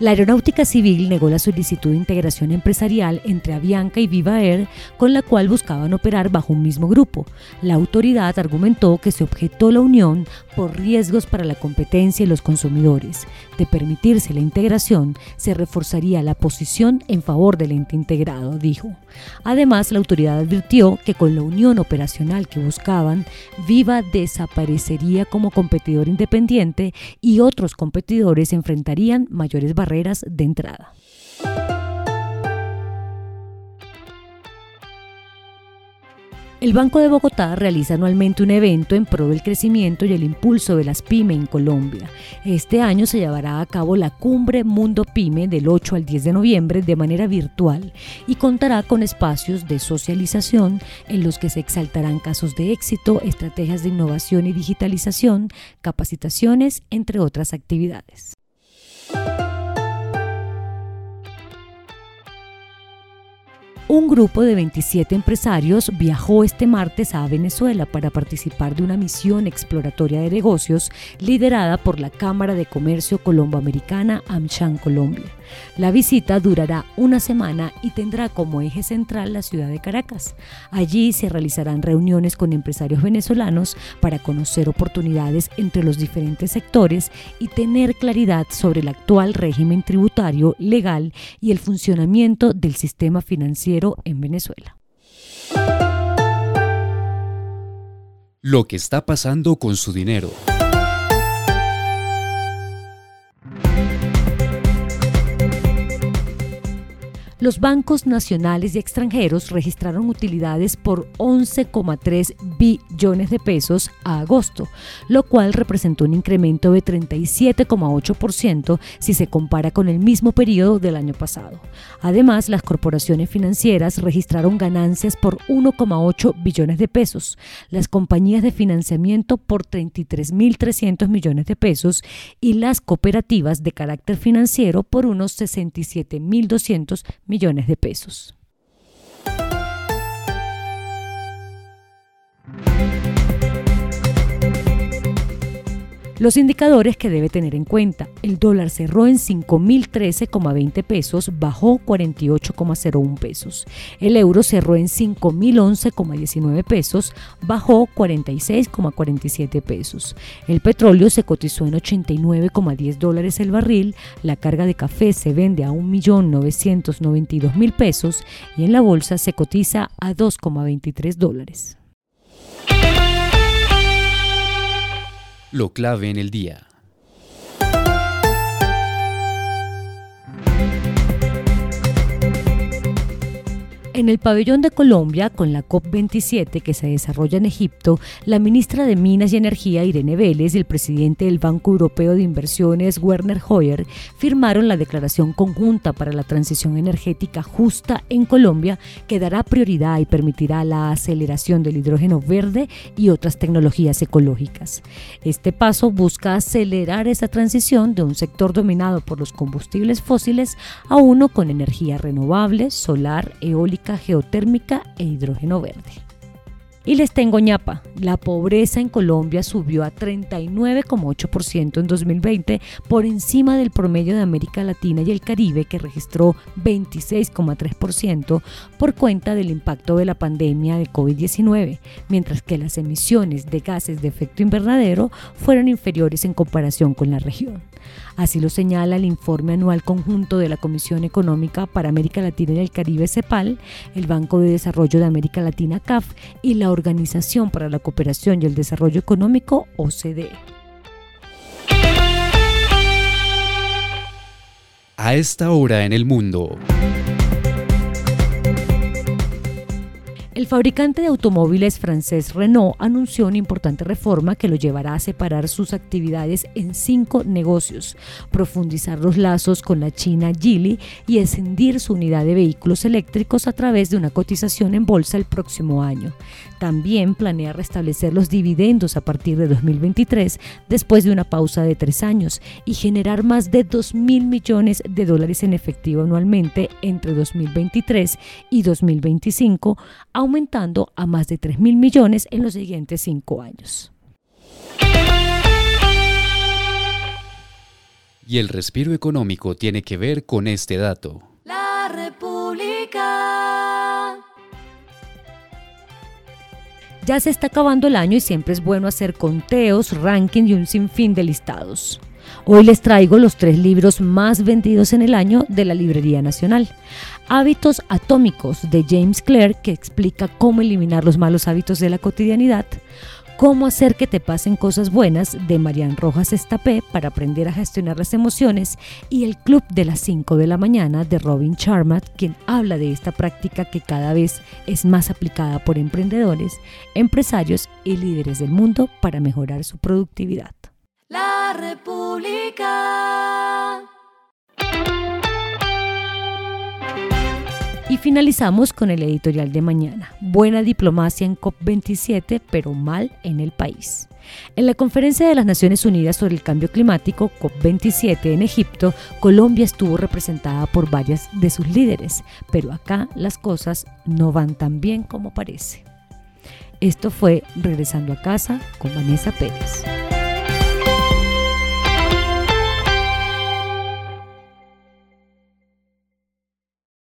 La Aeronáutica Civil negó la solicitud de integración empresarial entre Avianca y Viva Air, con la cual buscaban operar bajo un mismo grupo. La autoridad argumentó que se objetó la unión por riesgos para la competencia y los consumidores. De permitirse la integración, se reforzaría la posición en favor del ente integrado, dijo. Además, la autoridad advirtió que con la unión operacional que buscaban, Viva desaparecería como competidor independiente y otros competidores enfrentarían mayores barreras de entrada. El Banco de Bogotá realiza anualmente un evento en pro del crecimiento y el impulso de las pyme en Colombia. Este año se llevará a cabo la Cumbre Mundo Pyme del 8 al 10 de noviembre de manera virtual y contará con espacios de socialización en los que se exaltarán casos de éxito, estrategias de innovación y digitalización, capacitaciones, entre otras actividades. Un grupo de 27 empresarios viajó este martes a Venezuela para participar de una misión exploratoria de negocios liderada por la Cámara de Comercio Colomboamericana AmCham Colombia. La visita durará una semana y tendrá como eje central la ciudad de Caracas. Allí se realizarán reuniones con empresarios venezolanos para conocer oportunidades entre los diferentes sectores y tener claridad sobre el actual régimen tributario, legal y el funcionamiento del sistema financiero en Venezuela. Lo que está pasando con su dinero. los bancos nacionales y extranjeros registraron utilidades por 11,3 billones de pesos a agosto, lo cual representó un incremento de 37,8% si se compara con el mismo periodo del año pasado. Además, las corporaciones financieras registraron ganancias por 1,8 billones de pesos, las compañías de financiamiento por 33.300 millones de pesos y las cooperativas de carácter financiero por unos 67.200 millones de pesos. Los indicadores que debe tener en cuenta. El dólar cerró en 5.013,20 pesos, bajó 48,01 pesos. El euro cerró en 5.011,19 pesos, bajó 46,47 pesos. El petróleo se cotizó en 89,10 dólares el barril. La carga de café se vende a 1.992.000 pesos y en la bolsa se cotiza a 2,23 dólares. Lo clave en el día. En el pabellón de Colombia, con la COP27 que se desarrolla en Egipto, la ministra de Minas y Energía, Irene Vélez, y el presidente del Banco Europeo de Inversiones, Werner Hoyer, firmaron la declaración conjunta para la transición energética justa en Colombia, que dará prioridad y permitirá la aceleración del hidrógeno verde y otras tecnologías ecológicas. Este paso busca acelerar esa transición de un sector dominado por los combustibles fósiles a uno con energía renovable, solar, eólica, geotérmica e hidrógeno verde. Y les tengo ñapa, la pobreza en Colombia subió a 39,8% en 2020 por encima del promedio de América Latina y el Caribe que registró 26,3% por cuenta del impacto de la pandemia de COVID-19, mientras que las emisiones de gases de efecto invernadero fueron inferiores en comparación con la región. Así lo señala el informe anual conjunto de la Comisión Económica para América Latina y el Caribe CEPAL, el Banco de Desarrollo de América Latina CAF y la Organización para la Cooperación y el Desarrollo Económico OCDE. A esta hora en el mundo. El fabricante de automóviles francés Renault anunció una importante reforma que lo llevará a separar sus actividades en cinco negocios, profundizar los lazos con la China Geely y escindir su unidad de vehículos eléctricos a través de una cotización en bolsa el próximo año. También planea restablecer los dividendos a partir de 2023 después de una pausa de tres años y generar más de 2 mil millones de dólares en efectivo anualmente entre 2023 y 2025 aumentando a más de 3 mil millones en los siguientes cinco años. Y el respiro económico tiene que ver con este dato. La República. Ya se está acabando el año y siempre es bueno hacer conteos, ranking y un sinfín de listados. Hoy les traigo los tres libros más vendidos en el año de la Librería Nacional. Hábitos Atómicos de James Clear, que explica cómo eliminar los malos hábitos de la cotidianidad. Cómo hacer que te pasen cosas buenas de Marian Rojas Estapé para aprender a gestionar las emociones y el Club de las 5 de la mañana de Robin Charmat, quien habla de esta práctica que cada vez es más aplicada por emprendedores, empresarios y líderes del mundo para mejorar su productividad. República. Y finalizamos con el editorial de mañana. Buena diplomacia en COP27, pero mal en el país. En la conferencia de las Naciones Unidas sobre el Cambio Climático, COP27 en Egipto, Colombia estuvo representada por varias de sus líderes, pero acá las cosas no van tan bien como parece. Esto fue Regresando a casa con Vanessa Pérez.